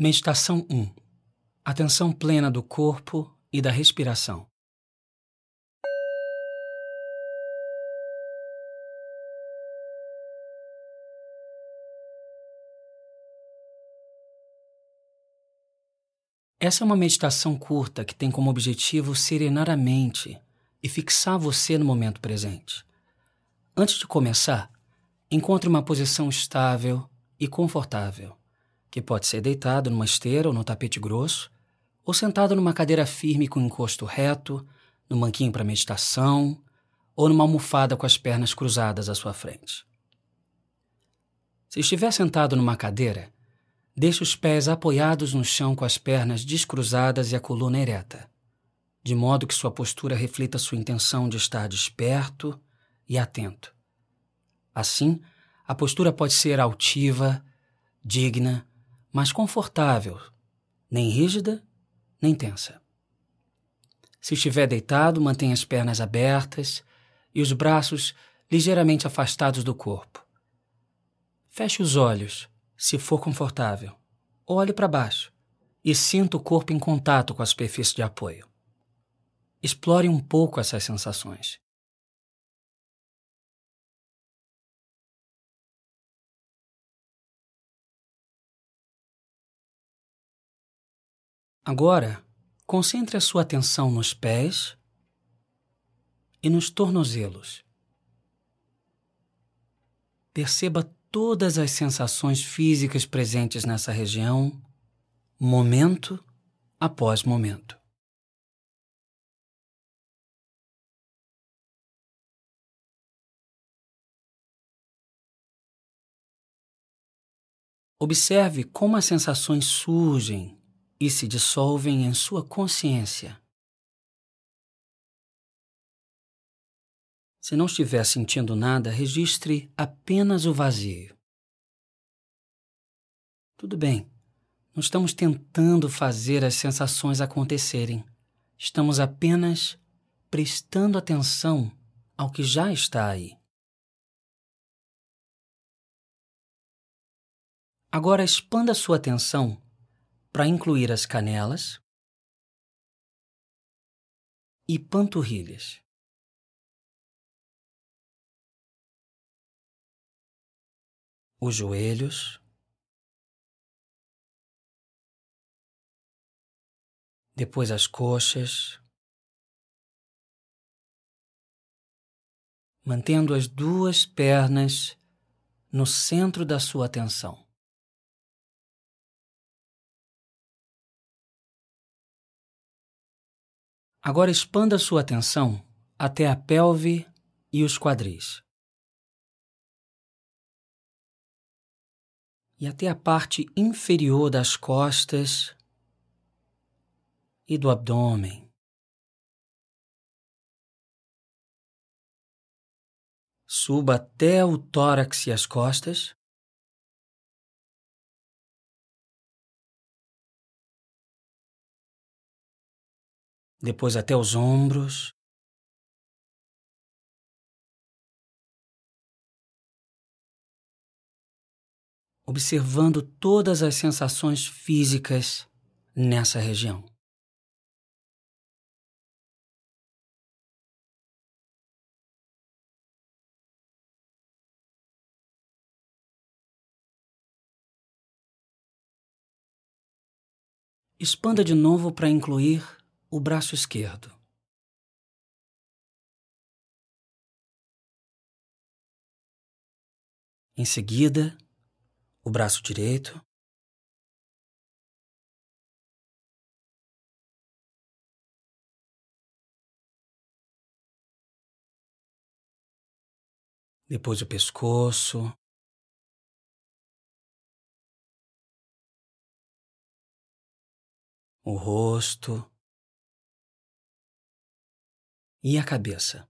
Meditação 1 Atenção plena do corpo e da respiração. Essa é uma meditação curta que tem como objetivo serenar a mente e fixar você no momento presente. Antes de começar, encontre uma posição estável e confortável, que pode ser deitado numa esteira ou no tapete grosso, ou sentado numa cadeira firme com encosto reto, no banquinho para meditação, ou numa almofada com as pernas cruzadas à sua frente. Se estiver sentado numa cadeira, Deixe os pés apoiados no chão com as pernas descruzadas e a coluna ereta, de modo que sua postura reflita sua intenção de estar desperto e atento. Assim, a postura pode ser altiva, digna, mas confortável, nem rígida, nem tensa. Se estiver deitado, mantenha as pernas abertas e os braços ligeiramente afastados do corpo. Feche os olhos se for confortável, olhe para baixo e sinta o corpo em contato com a superfície de apoio. Explore um pouco essas sensações. Agora, concentre a sua atenção nos pés e nos tornozelos. Perceba todas as sensações físicas presentes nessa região, momento após momento. Observe como as sensações surgem e se dissolvem em sua consciência. Se não estiver sentindo nada, registre apenas o vazio. Tudo bem, não estamos tentando fazer as sensações acontecerem. Estamos apenas prestando atenção ao que já está aí. Agora expanda sua atenção para incluir as canelas e panturrilhas. os joelhos, depois as coxas, mantendo as duas pernas no centro da sua atenção. Agora expanda sua atenção até a pelve e os quadris. e até a parte inferior das costas e do abdômen. Suba até o tórax e as costas. Depois até os ombros. observando todas as sensações físicas nessa região. Expanda de novo para incluir o braço esquerdo. Em seguida, o braço direito. Depois o pescoço. O rosto. E a cabeça.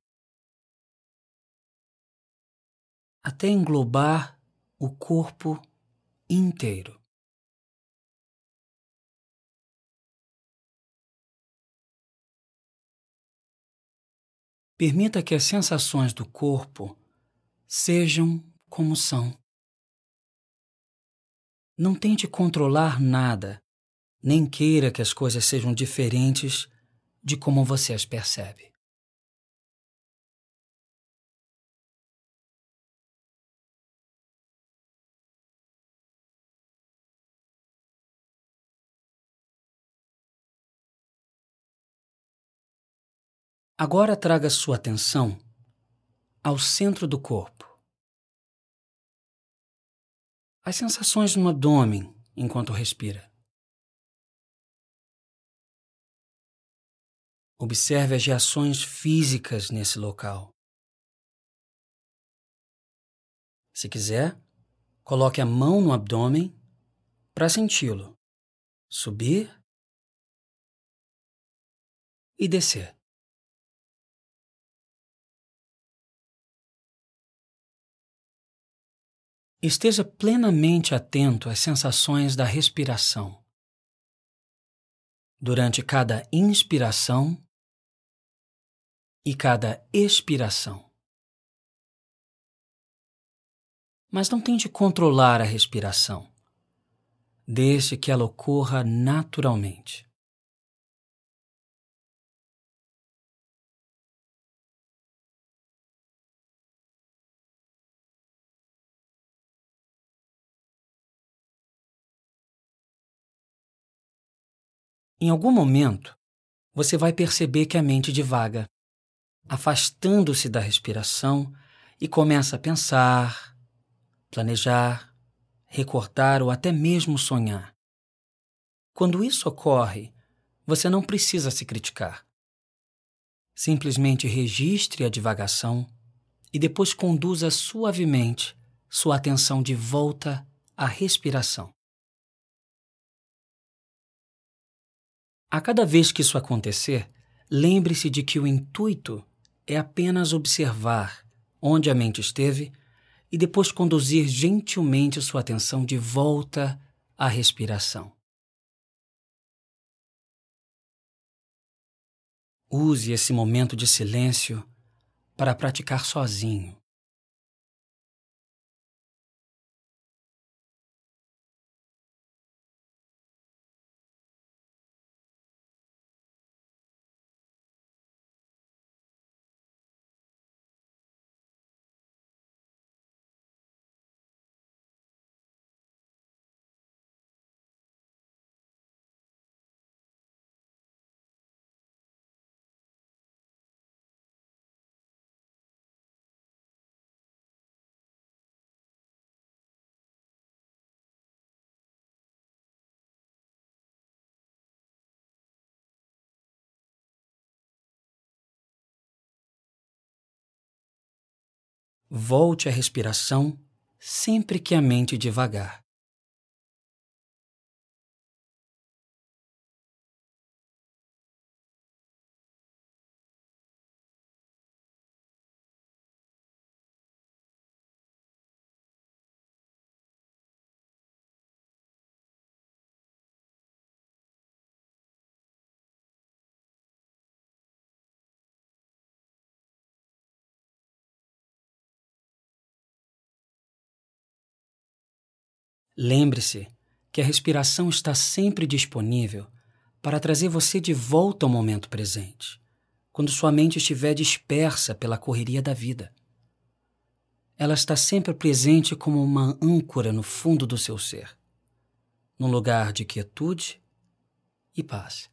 Até englobar o corpo inteiro. Permita que as sensações do corpo sejam como são. Não tente controlar nada, nem queira que as coisas sejam diferentes de como você as percebe. Agora traga sua atenção ao centro do corpo. As sensações no abdômen enquanto respira. Observe as reações físicas nesse local. Se quiser, coloque a mão no abdômen para senti-lo subir e descer. Esteja plenamente atento às sensações da respiração. Durante cada inspiração e cada expiração. Mas não tente controlar a respiração. Deixe que ela ocorra naturalmente. Em algum momento, você vai perceber que a mente divaga, afastando-se da respiração e começa a pensar, planejar, recortar ou até mesmo sonhar. Quando isso ocorre, você não precisa se criticar. Simplesmente registre a divagação e depois conduza suavemente sua atenção de volta à respiração. A cada vez que isso acontecer, lembre-se de que o intuito é apenas observar onde a mente esteve e depois conduzir gentilmente sua atenção de volta à respiração. Use esse momento de silêncio para praticar sozinho. Volte à respiração sempre que a mente devagar. Lembre-se que a respiração está sempre disponível para trazer você de volta ao momento presente, quando sua mente estiver dispersa pela correria da vida. Ela está sempre presente como uma âncora no fundo do seu ser, num lugar de quietude e paz.